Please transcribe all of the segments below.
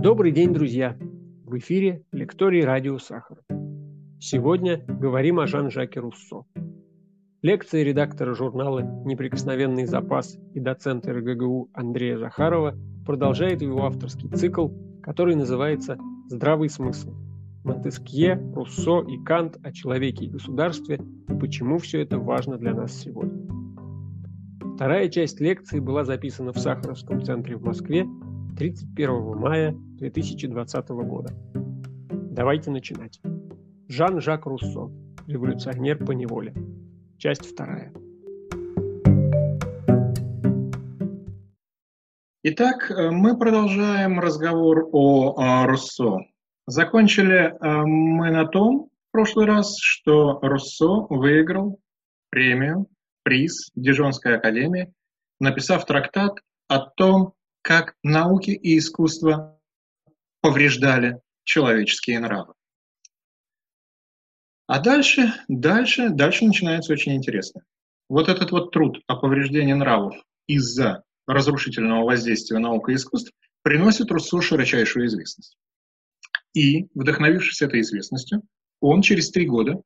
Добрый день, друзья! В эфире лекторий радио «Сахар». Сегодня говорим о Жан-Жаке Руссо. Лекция редактора журнала «Неприкосновенный запас» и доцента РГГУ Андрея Захарова продолжает его авторский цикл, который называется «Здравый смысл. Монтескье, Руссо и Кант о человеке и государстве и почему все это важно для нас сегодня». Вторая часть лекции была записана в Сахаровском центре в Москве 31 мая 2020 года. Давайте начинать. Жан-Жак Руссо. Революционер по неволе. Часть вторая. Итак, э, мы продолжаем разговор о, Руссо. Закончили э, мы на том в прошлый раз, что Руссо выиграл премию, приз Дижонской академии, написав трактат о том, как науки и искусство повреждали человеческие нравы. А дальше, дальше, дальше начинается очень интересно. Вот этот вот труд о повреждении нравов из-за разрушительного воздействия наук и искусств приносит Руссо широчайшую известность. И, вдохновившись этой известностью, он через три года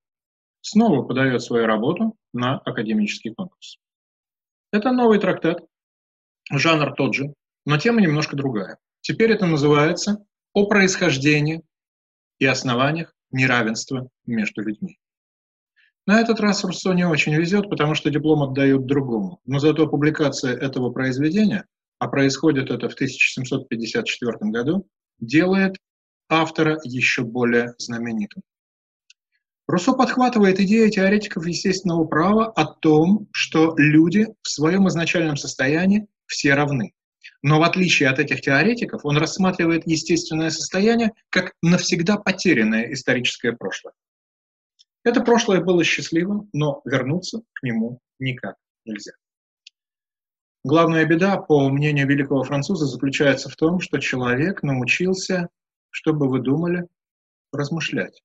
снова подает свою работу на академический конкурс. Это новый трактат, жанр тот же, но тема немножко другая. Теперь это называется «О происхождении и основаниях неравенства между людьми». На этот раз Руссо не очень везет, потому что диплом отдают другому. Но зато публикация этого произведения, а происходит это в 1754 году, делает автора еще более знаменитым. Руссо подхватывает идею теоретиков естественного права о том, что люди в своем изначальном состоянии все равны. Но в отличие от этих теоретиков, он рассматривает естественное состояние как навсегда потерянное историческое прошлое. Это прошлое было счастливым, но вернуться к нему никак нельзя. Главная беда, по мнению великого француза, заключается в том, что человек научился, чтобы вы думали, размышлять.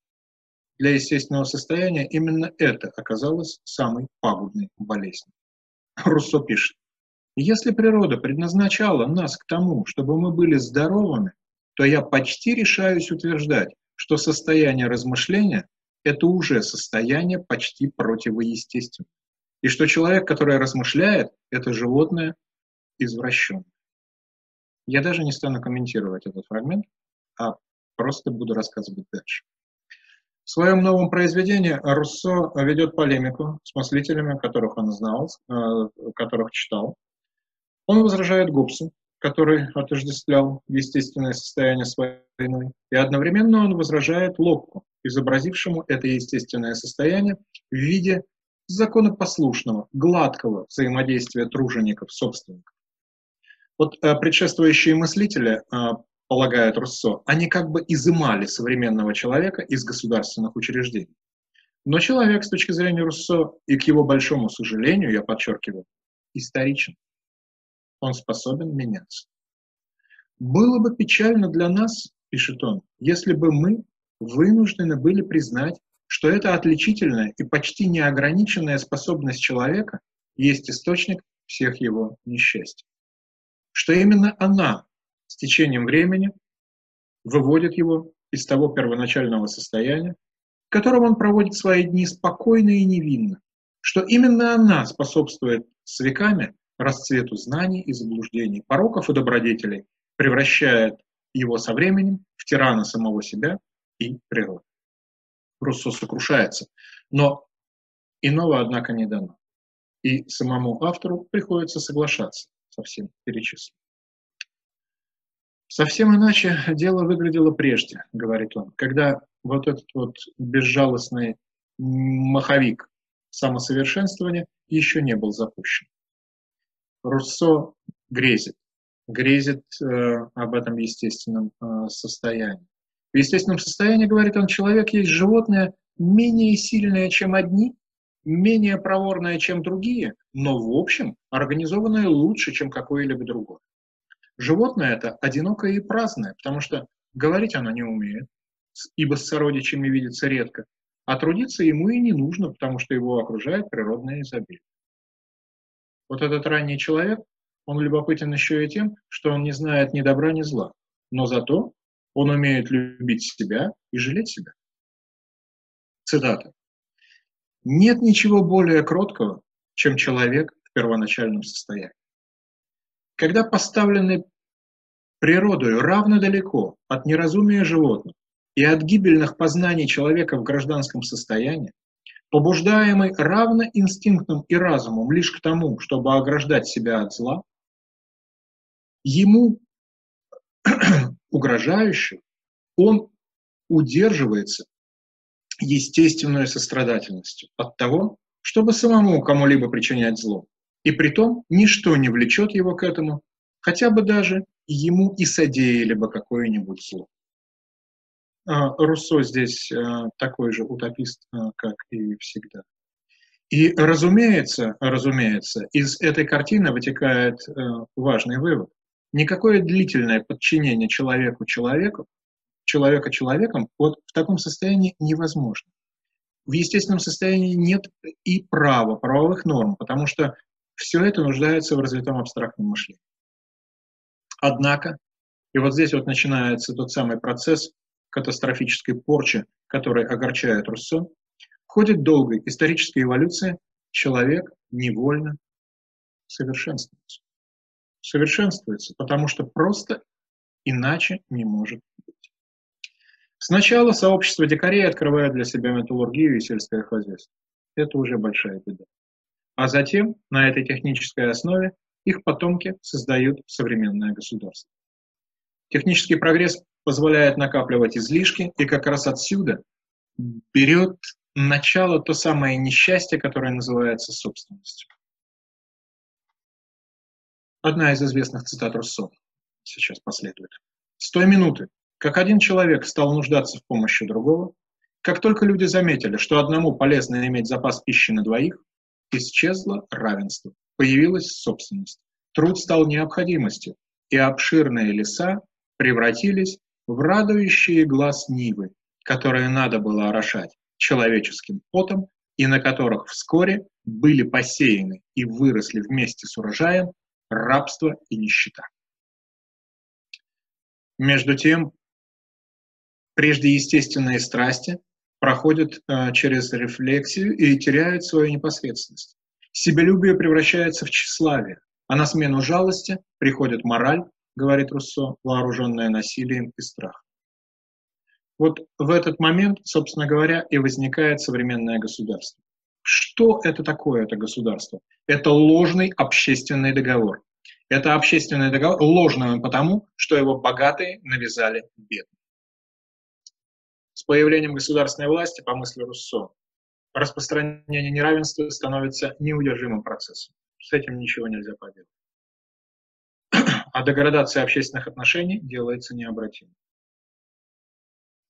Для естественного состояния именно это оказалось самой пагубной болезнью. Руссо пишет, если природа предназначала нас к тому, чтобы мы были здоровыми, то я почти решаюсь утверждать, что состояние размышления – это уже состояние почти противоестественное. И что человек, который размышляет, это животное извращенное. Я даже не стану комментировать этот фрагмент, а просто буду рассказывать дальше. В своем новом произведении Руссо ведет полемику с мыслителями, которых он знал, э, которых читал, он возражает Гоббсу, который отождествлял естественное состояние с войной, и одновременно он возражает Локку, изобразившему это естественное состояние в виде законопослушного, гладкого взаимодействия тружеников-собственников. Вот э, предшествующие мыслители, э, полагают Руссо, они как бы изымали современного человека из государственных учреждений. Но человек с точки зрения Руссо, и к его большому сожалению, я подчеркиваю, историчен он способен меняться. Было бы печально для нас, пишет он, если бы мы вынуждены были признать, что эта отличительная и почти неограниченная способность человека есть источник всех его несчастий. Что именно она с течением времени выводит его из того первоначального состояния, в котором он проводит свои дни спокойно и невинно, что именно она способствует с веками расцвету знаний и заблуждений, пороков и добродетелей, превращает его со временем в тирана самого себя и природы. Руссо сокрушается, но иного, однако, не дано. И самому автору приходится соглашаться со всем перечисленным. Совсем иначе дело выглядело прежде, говорит он, когда вот этот вот безжалостный маховик самосовершенствования еще не был запущен. Руссо грезит, грезит э, об этом естественном э, состоянии. В естественном состоянии, говорит он, человек есть животное менее сильное, чем одни, менее проворное, чем другие, но в общем организованное лучше, чем какое-либо другое. Животное это одинокое и праздное, потому что говорить оно не умеет, ибо с сородичами видится редко, а трудиться ему и не нужно, потому что его окружает природное изобилие. Вот этот ранний человек, он любопытен еще и тем, что он не знает ни добра, ни зла, но зато Он умеет любить себя и жалеть себя. Цитата. Нет ничего более кроткого, чем человек в первоначальном состоянии. Когда поставлены природой равно далеко от неразумия животных и от гибельных познаний человека в гражданском состоянии, побуждаемый равно инстинктом и разумом лишь к тому, чтобы ограждать себя от зла, ему угрожающий, он удерживается естественной сострадательностью от того, чтобы самому кому-либо причинять зло. И при том ничто не влечет его к этому, хотя бы даже ему и содеяли бы какое-нибудь зло. А, Руссо здесь а, такой же утопист, а, как и всегда. И, разумеется, разумеется, из этой картины вытекает важный вывод. Никакое длительное подчинение человеку человеку, человека человеком, вот в таком состоянии невозможно. В естественном состоянии нет и права, правовых норм, потому что все это нуждается в развитом абстрактном мышлении. Однако, и вот здесь вот начинается тот самый процесс катастрофической порчи, который огорчает Руссо, в ходе долгой исторической эволюции человек невольно совершенствуется. Совершенствуется, потому что просто иначе не может быть. Сначала сообщество дикарей открывает для себя металлургию и сельское хозяйство. Это уже большая беда. А затем на этой технической основе их потомки создают современное государство. Технический прогресс позволяет накапливать излишки, и как раз отсюда берет начало то самое несчастье, которое называется собственностью. Одна из известных цитат Руссо сейчас последует. С той минуты, как один человек стал нуждаться в помощи другого, как только люди заметили, что одному полезно иметь запас пищи на двоих, исчезло равенство, появилась собственность. Труд стал необходимостью, и обширные леса превратились в радующие глаз Нивы, которые надо было орошать человеческим потом и на которых вскоре были посеяны и выросли вместе с урожаем рабство и нищета. Между тем, прежде естественные страсти проходят э, через рефлексию и теряют свою непосредственность. Себелюбие превращается в тщеславие, а на смену жалости приходит мораль, говорит Руссо, вооруженная насилием и страхом. Вот в этот момент, собственно говоря, и возникает современное государство. Что это такое, это государство? Это ложный общественный договор. Это общественный договор ложный он потому, что его богатые навязали бедным. С появлением государственной власти, по мысли Руссо, распространение неравенства становится неудержимым процессом. С этим ничего нельзя поделать. А деградация общественных отношений делается необратимой.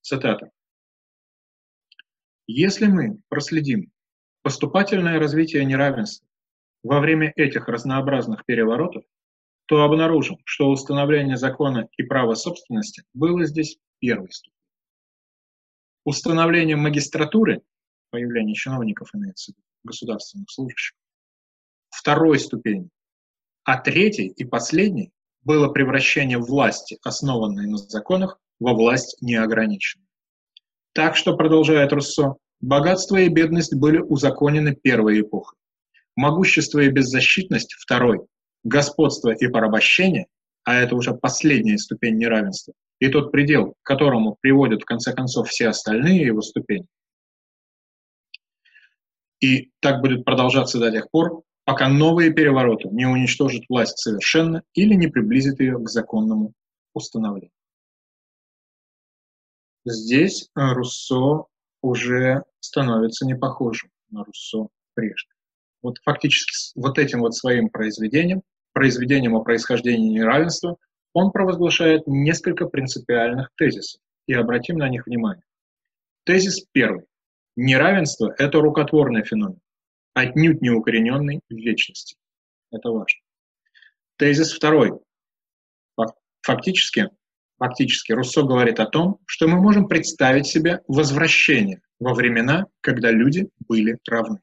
Цитата. Если мы проследим поступательное развитие неравенства во время этих разнообразных переворотов, то обнаружим, что установление закона и права собственности было здесь первой ступенью. Установление магистратуры, появление чиновников имеется государственных служащих, второй ступени, а третьей и последней было превращение власти, основанной на законах, во власть неограниченную. Так что, продолжает Руссо, богатство и бедность были узаконены первой эпохой, могущество и беззащитность – второй, господство и порабощение, а это уже последняя ступень неравенства, и тот предел, к которому приводят в конце концов все остальные его ступени. И так будет продолжаться до тех пор, пока новые перевороты не уничтожат власть совершенно или не приблизят ее к законному установлению. Здесь э, Руссо уже становится не похожим на Руссо прежде. Вот фактически вот этим вот своим произведением, произведением о происхождении неравенства, он провозглашает несколько принципиальных тезисов, и обратим на них внимание. Тезис первый. Неравенство – это рукотворный феномен, отнюдь не укорененный в вечности. Это важно. Тезис второй. Фактически, фактически Руссо говорит о том, что мы можем представить себе возвращение во времена, когда люди были равны.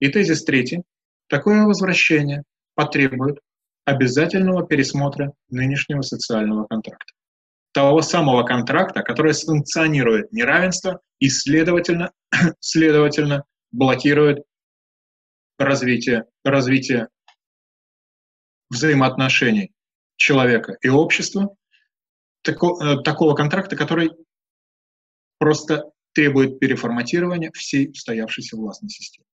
И тезис третий. Такое возвращение потребует обязательного пересмотра нынешнего социального контракта. того самого контракта, который санкционирует неравенство и, следовательно, следовательно блокирует развитие, развитие взаимоотношений человека и общества, тако, э, такого контракта, который просто требует переформатирования всей устоявшейся властной системы.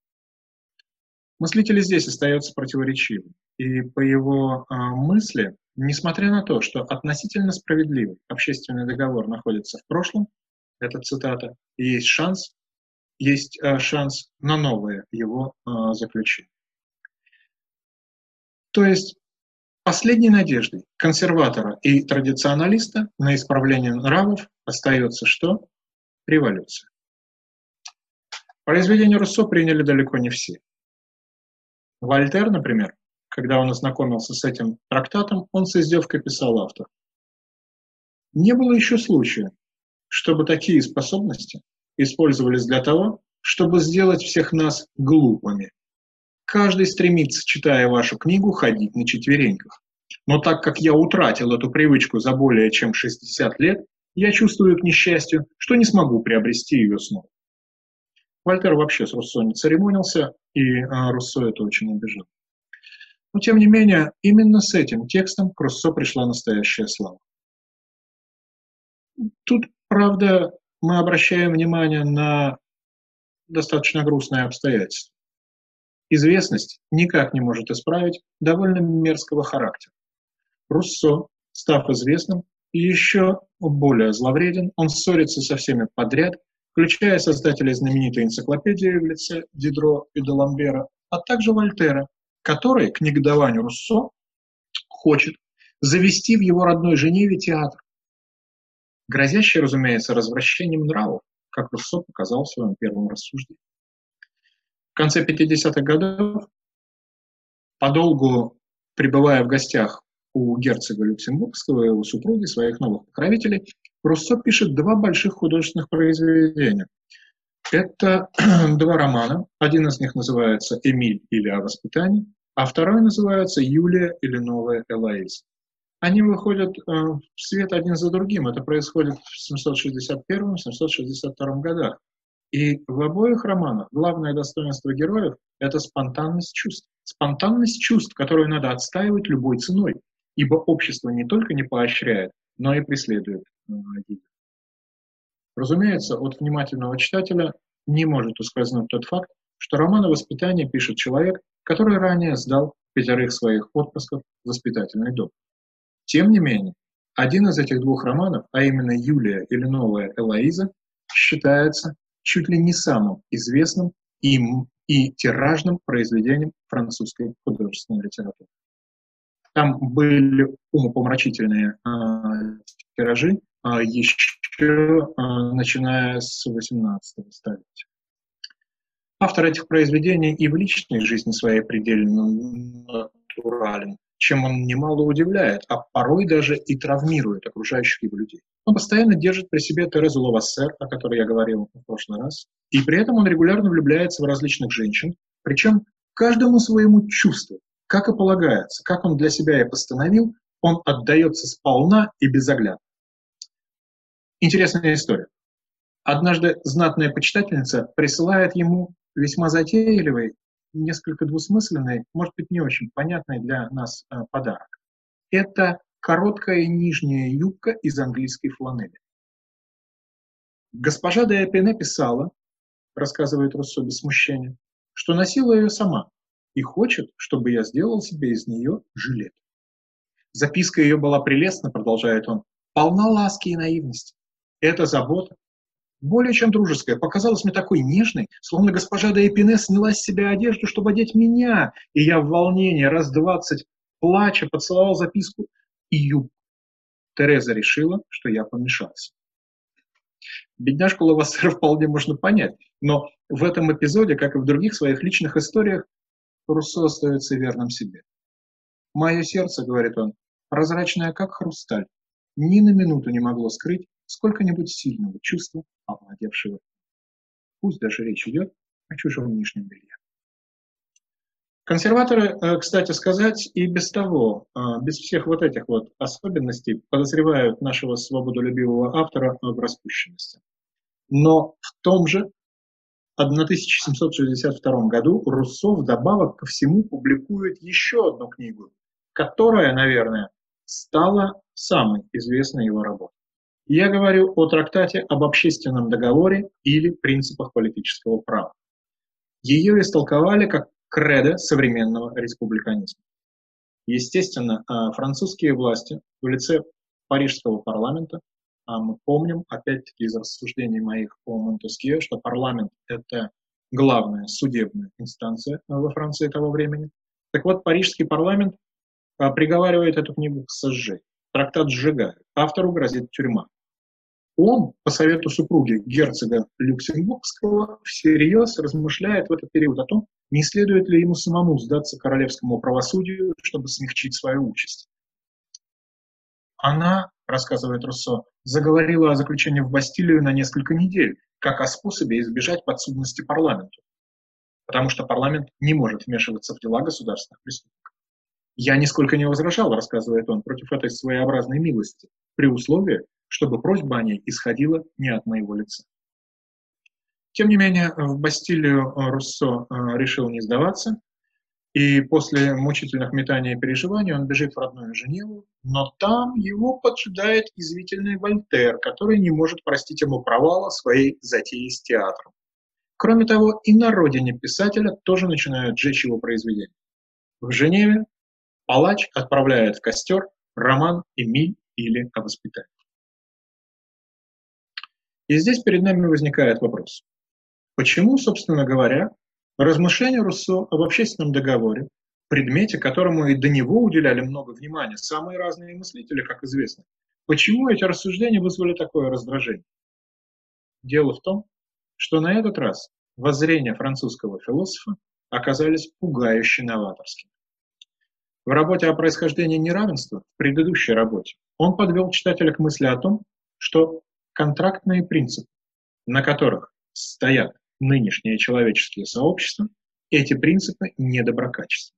Мыслитель здесь остается противоречивым, и по его э, мысли, несмотря на то, что относительно справедливый общественный договор находится в прошлом, это цитата, есть шанс, есть э, шанс на новое его э, заключение. То есть Последней надеждой консерватора и традиционалиста на исправление нравов остается что? Революция. Произведение Руссо приняли далеко не все. Вольтер, например, когда он ознакомился с этим трактатом, он с издевкой писал автор. Не было еще случая, чтобы такие способности использовались для того, чтобы сделать всех нас глупыми, Каждый стремится, читая вашу книгу, ходить на четвереньках. Но так как я утратил эту привычку за более чем 60 лет, я чувствую к несчастью, что не смогу приобрести ее снова. Вольтер вообще с Руссо не церемонился, и а, Руссо это очень обижал. Но тем не менее, именно с этим текстом к Руссо пришла настоящая слава. Тут, правда, мы обращаем внимание на достаточно грустное обстоятельство известность никак не может исправить довольно мерзкого характера. Руссо, став известным, еще более зловреден, он ссорится со всеми подряд, включая создателей знаменитой энциклопедии в лице Дидро и Деламбера, а также Вольтера, который, к негодованию Руссо, хочет завести в его родной Женеве театр, грозящий, разумеется, развращением нравов, как Руссо показал в своем первом рассуждении. В конце 50-х годов, подолгу пребывая в гостях у герцога Люксембургского и его супруги, своих новых покровителей, Руссо пишет два больших художественных произведения. Это два романа. Один из них называется «Эмиль» или «О воспитании», а второй называется «Юлия» или «Новая Элоиза». Они выходят э, в свет один за другим. Это происходит в 761-762 годах. И в обоих романах главное достоинство героев – это спонтанность чувств. Спонтанность чувств, которую надо отстаивать любой ценой, ибо общество не только не поощряет, но и преследует э, Разумеется, от внимательного читателя не может ускользнуть тот факт, что роман о воспитании пишет человек, который ранее сдал пятерых своих отпусков в воспитательный дом. Тем не менее, один из этих двух романов, а именно «Юлия» или «Новая Элоиза», считается чуть ли не самым известным им и тиражным произведением французской художественной литературы. Там были умопомрачительные э, тиражи э, еще э, начиная с XVIII столетия. Автор этих произведений и в личной жизни своей предельно натурален чем он немало удивляет, а порой даже и травмирует окружающих его людей. Он постоянно держит при себе Терезу Лавассер, о которой я говорил в прошлый раз, и при этом он регулярно влюбляется в различных женщин, причем каждому своему чувству, как и полагается, как он для себя и постановил, он отдается сполна и безоглядно. Интересная история. Однажды знатная почитательница присылает ему весьма затейливый несколько двусмысленный, может быть, не очень понятный для нас э, подарок. Это короткая нижняя юбка из английской фланели. Госпожа де Эпене писала, рассказывает Руссо без смущения, что носила ее сама и хочет, чтобы я сделал себе из нее жилет. Записка ее была прелестна, продолжает он, полна ласки и наивности. Это забота, более чем дружеская, показалась мне такой нежной, словно госпожа де Эпине сняла с себя одежду, чтобы одеть меня, и я в волнении раз двадцать, плача, поцеловал записку и юбку. Тереза решила, что я помешался. Бедняжку Лавассера вполне можно понять, но в этом эпизоде, как и в других своих личных историях, Руссо остается верным себе. «Мое сердце, — говорит он, — прозрачное, как хрусталь, ни на минуту не могло скрыть сколько-нибудь сильного чувства, овладевшего. Пусть даже речь идет о чужом нижнем белье. Консерваторы, э, кстати сказать, и без того, э, без всех вот этих вот особенностей, подозревают нашего свободолюбивого автора в распущенности. Но в том же 1762 году Руссо вдобавок ко всему публикует еще одну книгу, которая, наверное, стала самой известной его работой. Я говорю о трактате об общественном договоре или принципах политического права. Ее истолковали как кредо современного республиканизма. Естественно, а, французские власти в лице Парижского парламента, а мы помним, опять-таки из рассуждений моих о Монтескье, что парламент – это главная судебная инстанция во Франции того времени. Так вот, Парижский парламент а, приговаривает эту книгу к сожжению. Трактат сжигают. Автору грозит тюрьма. Он, по совету супруги герцога Люксембургского, всерьез размышляет в этот период о том, не следует ли ему самому сдаться королевскому правосудию, чтобы смягчить свою участь. Она, рассказывает Руссо, заговорила о заключении в Бастилию на несколько недель, как о способе избежать подсудности парламенту, потому что парламент не может вмешиваться в дела государственных преступников. Я нисколько не возражал, рассказывает он, против этой своеобразной милости, при условии, чтобы просьба о ней исходила не от моего лица. Тем не менее, в Бастилию э, Руссо э, решил не сдаваться, и после мучительных метаний и переживаний он бежит в родную Женеву, но там его поджидает извительный Вольтер, который не может простить ему провала своей затеи с театром. Кроме того, и на родине писателя тоже начинают жечь его произведения. В Женеве палач отправляет в костер роман «Эмиль» или «О воспитании». И здесь перед нами возникает вопрос. Почему, собственно говоря, размышления Руссо об общественном договоре, предмете, которому и до него уделяли много внимания самые разные мыслители, как известно, почему эти рассуждения вызвали такое раздражение? Дело в том, что на этот раз воззрения французского философа оказались пугающе новаторскими. В работе о происхождении неравенства, в предыдущей работе, он подвел читателя к мысли о том, что контрактные принципы, на которых стоят нынешние человеческие сообщества, эти принципы недоброкачественны.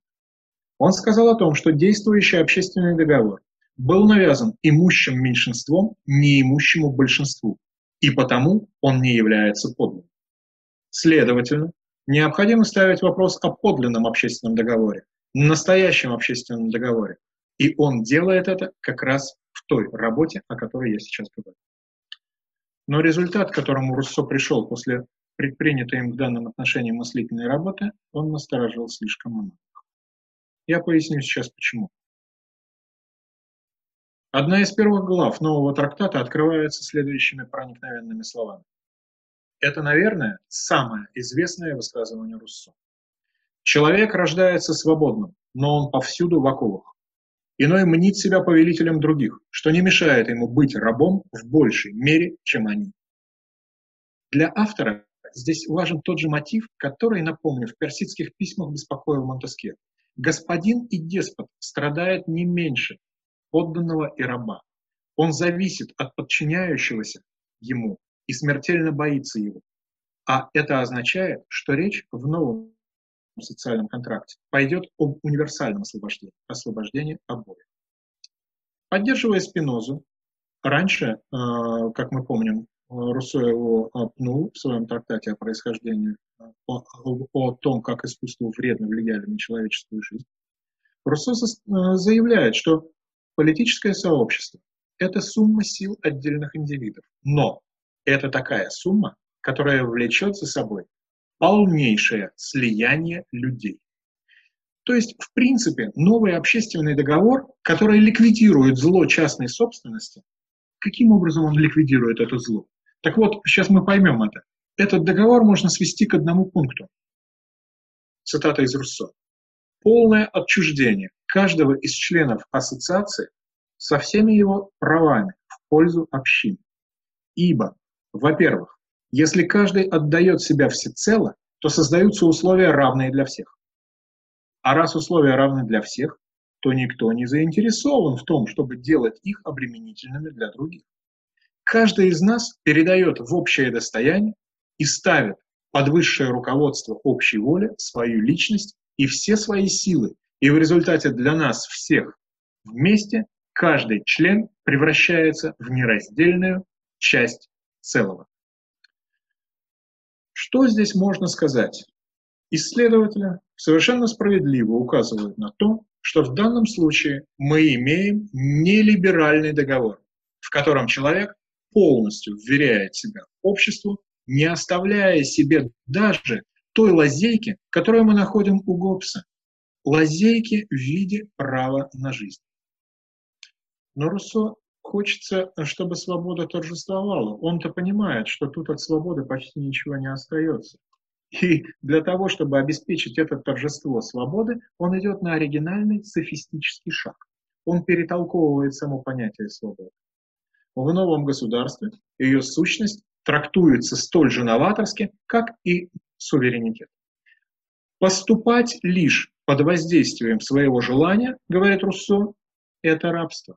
Он сказал о том, что действующий общественный договор был навязан имущим меньшинством неимущему большинству, и потому он не является подлинным. Следовательно, необходимо ставить вопрос о подлинном общественном договоре, настоящем общественном договоре, и он делает это как раз в той работе, о которой я сейчас говорю. Но результат, к которому Руссо пришел после предпринятой им в данном отношении мыслительной работы, он насторожил слишком много. Я поясню сейчас почему. Одна из первых глав нового трактата открывается следующими проникновенными словами. Это, наверное, самое известное высказывание Руссо. Человек рождается свободным, но он повсюду в оковах. Иной мнит себя повелителем других, что не мешает ему быть рабом в большей мере, чем они. Для автора здесь важен тот же мотив, который, напомню, в персидских письмах беспокоил Монтескье. Господин и деспот страдает не меньше подданного и раба. Он зависит от подчиняющегося ему и смертельно боится его. А это означает, что речь в новом социальном контракте пойдет об универсальном освобождении, освобождении обоих. Поддерживая Спинозу, раньше, э, как мы помним, Руссо его пнул в своем трактате о происхождении, о, о том, как искусство вредно влияли на человеческую жизнь. Руссо э, заявляет, что политическое сообщество – это сумма сил отдельных индивидов, но это такая сумма, которая влечет за собой полнейшее слияние людей. То есть, в принципе, новый общественный договор, который ликвидирует зло частной собственности, каким образом он ликвидирует это зло? Так вот, сейчас мы поймем это. Этот договор можно свести к одному пункту. Цитата из Руссо. Полное отчуждение каждого из членов ассоциации со всеми его правами в пользу общины. Ибо, во-первых, если каждый отдает себя всецело, то создаются условия, равные для всех. А раз условия равны для всех, то никто не заинтересован в том, чтобы делать их обременительными для других. Каждый из нас передает в общее достояние и ставит под высшее руководство общей воли свою личность и все свои силы, и в результате для нас всех вместе каждый член превращается в нераздельную часть целого. Что здесь можно сказать? Исследователи совершенно справедливо указывают на то, что в данном случае мы имеем нелиберальный договор, в котором человек полностью вверяет себя обществу, не оставляя себе даже той лазейки, которую мы находим у Гоббса. Лазейки в виде права на жизнь. Но Руссо хочется, чтобы свобода торжествовала. Он-то понимает, что тут от свободы почти ничего не остается. И для того, чтобы обеспечить это торжество свободы, он идет на оригинальный софистический шаг. Он перетолковывает само понятие свободы. В новом государстве ее сущность трактуется столь же новаторски, как и суверенитет. Поступать лишь под воздействием своего желания, говорит Руссо, это рабство.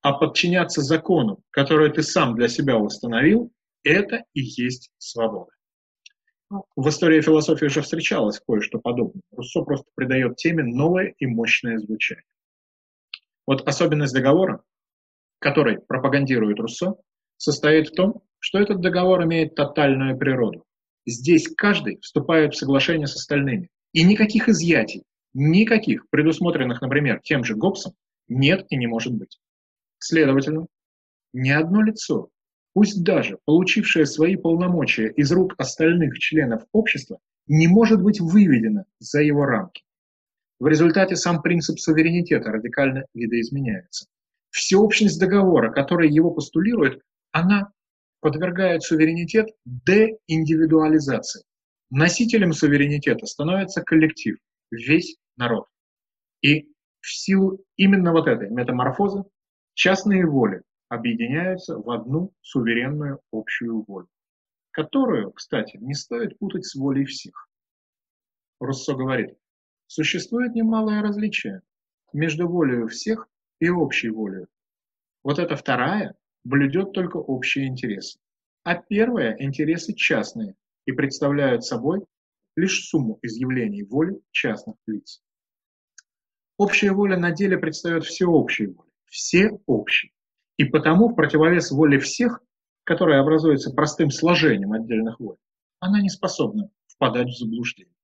А подчиняться закону, который ты сам для себя установил, это и есть свобода. В истории философии уже встречалось кое-что подобное. Руссо просто придает теме новое и мощное звучание. Вот особенность договора, который пропагандирует Руссо, состоит в том, что этот договор имеет тотальную природу. Здесь каждый вступает в соглашение с остальными. И никаких изъятий, никаких, предусмотренных, например, тем же Гоббсом, нет и не может быть. Следовательно, ни одно лицо, пусть даже получившее свои полномочия из рук остальных членов общества, не может быть выведено за его рамки. В результате сам принцип суверенитета радикально видоизменяется. Всеобщность договора, который его постулирует, она подвергает суверенитет деиндивидуализации. Носителем суверенитета становится коллектив, весь народ. И в силу именно вот этой метаморфозы частные воли объединяются в одну суверенную общую волю, которую, кстати, не стоит путать с волей всех. Руссо говорит, существует немалое различие между волей всех и общей волей. Вот эта вторая блюдет только общие интересы, а первая – интересы частные и представляют собой лишь сумму изъявлений воли частных лиц. Общая воля на деле предстает всеобщей волей, все общие. И потому в противовес воле всех, которая образуется простым сложением отдельных воль, она не способна впадать в заблуждение.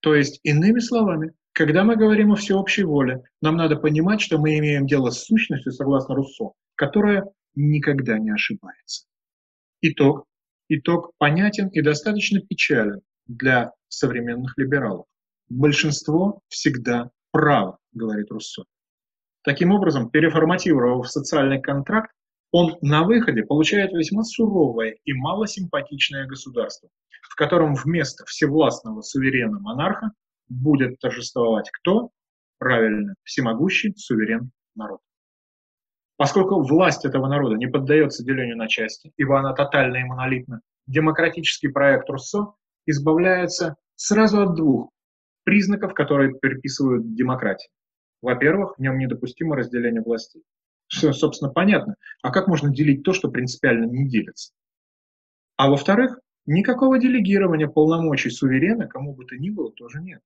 То есть, иными словами, когда мы говорим о всеобщей воле, нам надо понимать, что мы имеем дело с сущностью, согласно Руссо, которая никогда не ошибается. Итог. Итог понятен и достаточно печален для современных либералов. Большинство всегда право, говорит Руссо. Таким образом, переформатировав социальный контракт, он на выходе получает весьма суровое и малосимпатичное государство, в котором вместо всевластного суверена монарха будет торжествовать кто? Правильно, всемогущий суверен народ. Поскольку власть этого народа не поддается делению на части, ибо она тотальна и монолитна, демократический проект Руссо избавляется сразу от двух признаков, которые приписывают демократии. Во-первых, в нем недопустимо разделение властей. Все, собственно, понятно. А как можно делить то, что принципиально не делится? А во-вторых, никакого делегирования полномочий суверена кому бы то ни было тоже нет.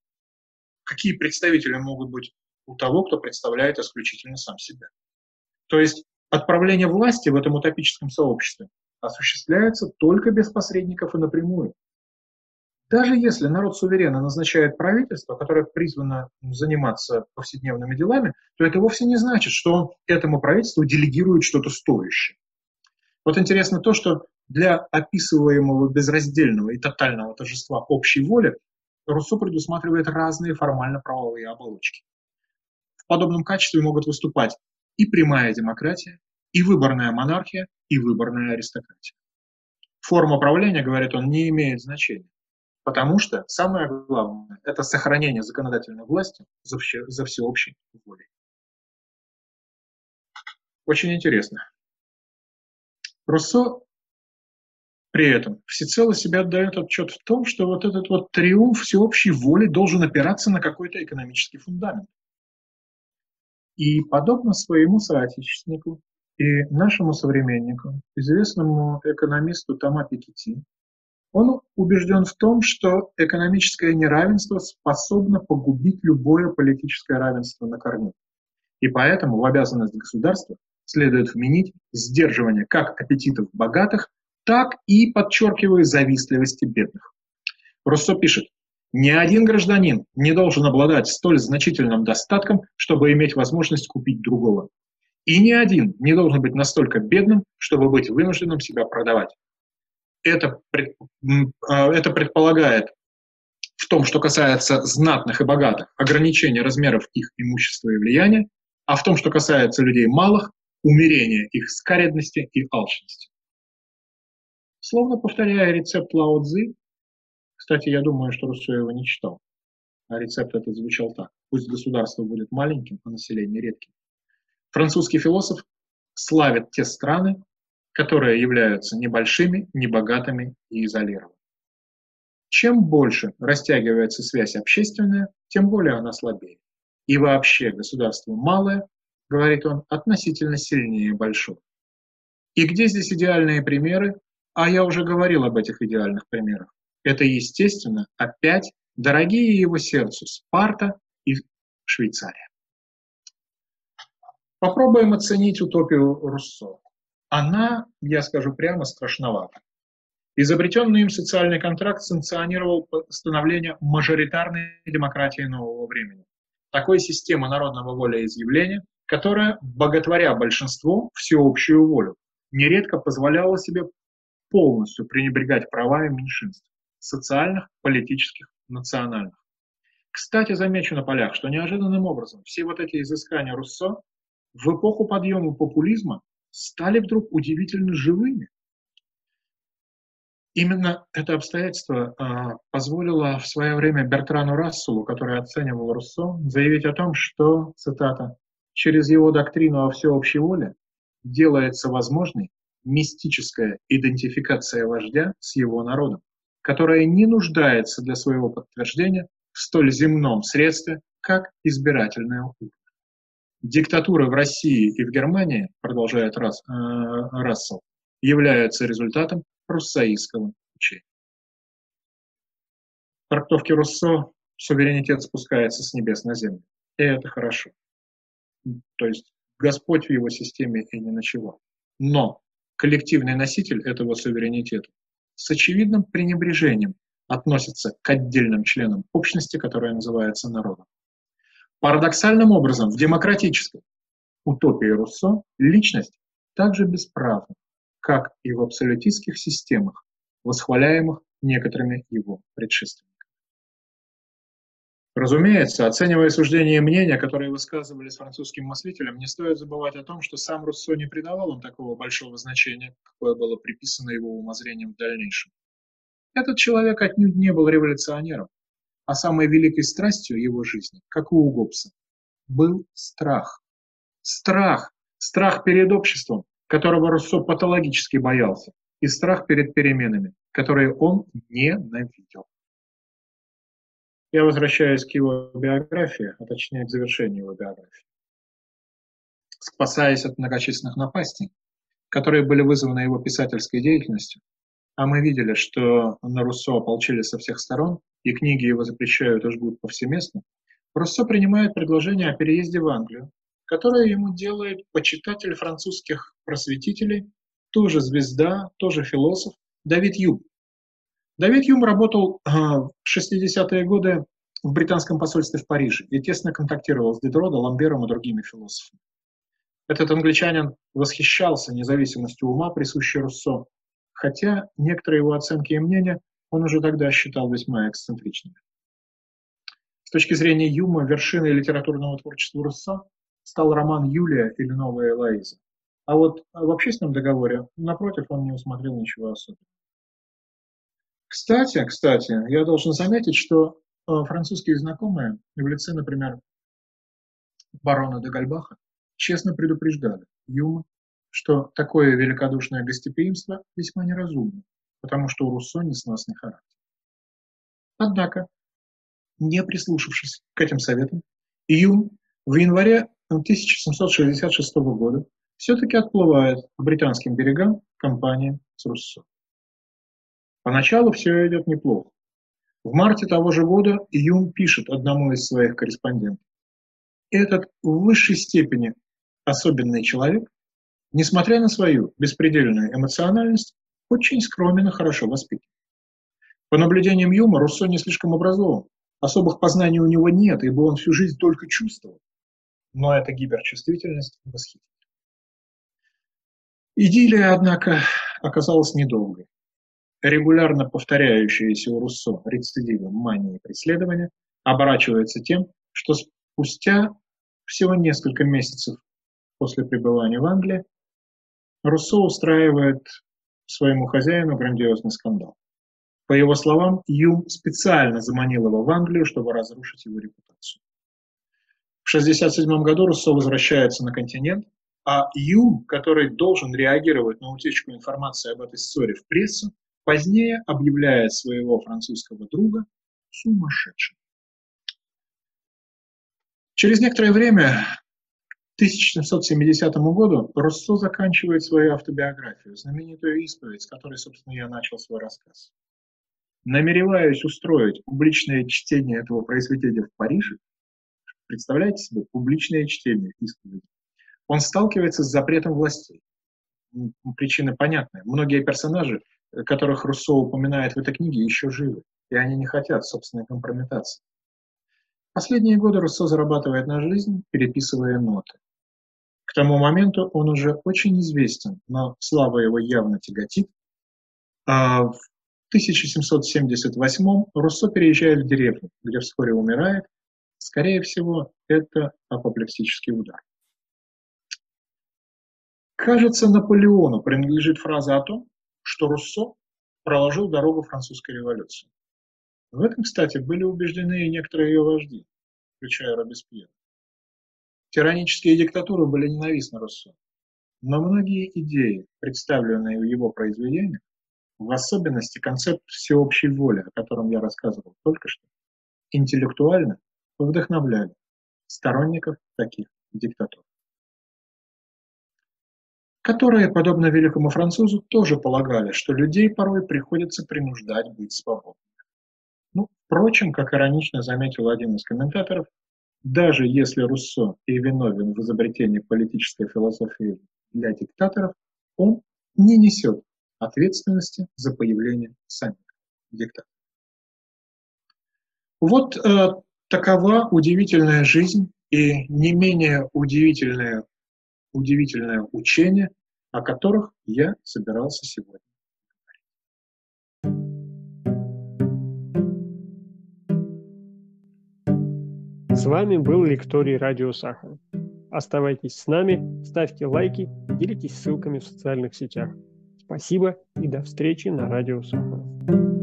Какие представители могут быть у того, кто представляет исключительно сам себя? То есть отправление власти в этом утопическом сообществе осуществляется только без посредников и напрямую. Даже если народ суверенно назначает правительство, которое призвано заниматься повседневными делами, то это вовсе не значит, что он этому правительству делегирует что-то стоящее. Вот интересно то, что для описываемого безраздельного и тотального торжества общей воли Руссо предусматривает разные формально-правовые оболочки. В подобном качестве могут выступать и прямая демократия, и выборная монархия, и выборная аристократия. Форма правления, говорит он, не имеет значения, потому что самое главное – это сохранение законодательной власти за, все, за всеобщей волей. Очень интересно. Руссо при этом всецело себя отдает отчет в том, что вот этот вот триумф всеобщей воли должен опираться на какой-то экономический фундамент. И подобно своему Он убежден в том, что экономическое неравенство способно погубить любое политическое равенство на корню. И поэтому в обязанность государства следует вменить сдерживание как аппетитов богатых, так и, подчеркиваю, завистливости бедных. Руссо пишет, ни один гражданин не должен обладать столь значительным достатком, чтобы иметь возможность купить другого. И ни один не должен быть настолько бедным, чтобы быть вынужденным себя продавать. Это, а, это предполагает в том, что касается знатных и богатых, ограничение размеров их имущества и влияния, а в том, что касается людей малых, умерение их скаредности и алчности. Словно повторяя рецепт Лао Цзы, кстати, я думаю, что Руссо его не читал, а рецепт этот звучал так. Пусть государство будет маленьким, а население редким. Французский философ славит те страны, которые являются небольшими, небогатыми и изолированными. Чем больше растягивается связь общественная, тем более она слабее. И вообще государство малое, говорит он, относительно сильнее большого. И где здесь идеальные примеры? А я уже говорил об этих идеальных примерах. Это, естественно, опять дорогие его сердцу Спарта и Швейцария. Попробуем оценить утопию Руссо. Она, я скажу прямо, страшновата. Изобретенный им социальный контракт санкционировал становление мажоритарной демократии нового времени. Такой системы народного волеизъявления, которая, боготворя большинство, всеобщую волю, нередко позволяла себе полностью пренебрегать правами меньшинств – социальных, политических, национальных. Кстати, замечу на полях, что неожиданным образом все вот эти изыскания Руссо в эпоху подъема популизма стали вдруг удивительно живыми. Именно это обстоятельство э, позволило в свое время Бертрану Расселу, который оценивал Руссо, заявить о том, что, цитата, «через его доктрину о всеобщей воле делается возможной мистическая идентификация вождя с его народом, которая не нуждается для своего подтверждения в столь земном средстве, как избирательная охота. Диктатура в России и в Германии, продолжает Рас, э, Рассел, является результатом руссоистского учения. В трактовке Руссо суверенитет спускается с небес на землю. И это хорошо. То есть Господь в его системе и не ночевал. Но коллективный носитель этого суверенитета с очевидным пренебрежением относится к отдельным членам общности, которая называется народом. Парадоксальным образом, в демократической утопии Руссо личность также бесправна, как и в абсолютистских системах, восхваляемых некоторыми его предшественниками. Разумеется, оценивая суждения и мнения, которые высказывались французским мыслителем, не стоит забывать о том, что сам Руссо не придавал им такого большого значения, какое было приписано его умозрением в дальнейшем. Этот человек отнюдь не был революционером, а самой великой страстью его жизни, как у Гоббса, был страх. Страх, страх перед обществом, которого Руссо патологически боялся, и страх перед переменами, которые он ненавидел. Я возвращаюсь к его биографии, а точнее к завершению его биографии. Спасаясь от многочисленных напастей, которые были вызваны его писательской деятельностью, а мы видели, что на Руссо ополчились со всех сторон, и книги его запрещают и жгут повсеместно, Руссо принимает предложение о переезде в Англию, которое ему делает почитатель французских просветителей, тоже звезда, тоже философ, Давид Юб. Давид Юм работал э, в 60-е годы в британском посольстве в Париже и тесно контактировал с Дидродо, Ламбером и другими философами. Этот англичанин восхищался независимостью ума, присущей Руссо, хотя некоторые его оценки и мнения он уже тогда считал весьма эксцентричными. С точки зрения Юма, вершиной литературного творчества Руссо стал роман «Юлия» или «Новая Элоиза». А вот в общественном договоре, напротив, он не усмотрел ничего особенного. Кстати, кстати, я должен заметить, что э, французские знакомые в лице, например, барона де Гальбаха, честно предупреждали Юма, что такое великодушное гостеприимство весьма неразумно, потому что у Руссо несносный характер. Однако, не прислушавшись к этим советам, Юм в январе 1766 года все-таки отплывает к британским берегам компания с Руссо. Поначалу все идет неплохо. В марте того же года Юм пишет одному из своих корреспондентов. Этот в высшей степени особенный человек, несмотря на свою беспредельную эмоциональность, очень скромен и хорошо воспитан. По наблюдениям Юма, Руссо не слишком образован. Особых познаний у него нет, ибо он всю жизнь только чувствовал. Но эта гиперчувствительность восхитительна. Идиллия, однако, оказалась недолгой. Регулярно повторяющиеся у Руссо рецидивы мании и преследования оборачиваются тем, что спустя всего несколько месяцев после пребывания в Англии Руссо устраивает своему хозяину грандиозный скандал. По его словам, Юм специально заманил его в Англию, чтобы разрушить его репутацию. В 1967 году Руссо возвращается на континент, а Юм, который должен реагировать на утечку информации об этой ссоре в прессу, позднее объявляет своего французского друга сумасшедшим. Через некоторое время, 1770 году, Руссо заканчивает свою автобиографию, знаменитую исповедь, с которой, собственно, я начал свой рассказ. Намереваюсь устроить публичное чтение этого произведения в Париже, представляете себе, публичное чтение исповеди, он сталкивается с запретом властей. Причина понятная. Многие персонажи, которых Руссо упоминает в этой книге, еще живы, и они не хотят собственной компрометации. Последние годы Руссо зарабатывает на жизнь, переписывая ноты. Тому моменту он уже очень известен, но слава его явно тяготит. А в 1778 Руссо переезжает в деревню, где вскоре умирает. Скорее всего, это апоплексический удар. Кажется, Наполеону принадлежит фраза о том, что Руссо проложил дорогу французской революции. В этом, кстати, были убеждены и некоторые ее вожди, включая Робеспьера. Тиранические диктатуры были ненавистны Руссо, но многие идеи, представленные в его произведениях, в особенности концепт всеобщей воли, о котором я рассказывал только что, интеллектуально вдохновляли сторонников таких диктатур которые, подобно великому французу, тоже полагали, что людей порой приходится принуждать быть свободными. Ну, впрочем, как иронично заметил один из комментаторов, даже если Руссо и виновен в изобретении политической философии для диктаторов, он не несет ответственности за появление самих диктаторов. Вот э, такова удивительная жизнь и не менее удивительное, удивительное учение о которых я собирался сегодня. С вами был лекторий Радио Сахара. Оставайтесь с нами, ставьте лайки, делитесь ссылками в социальных сетях. Спасибо и до встречи на Радио Сахара.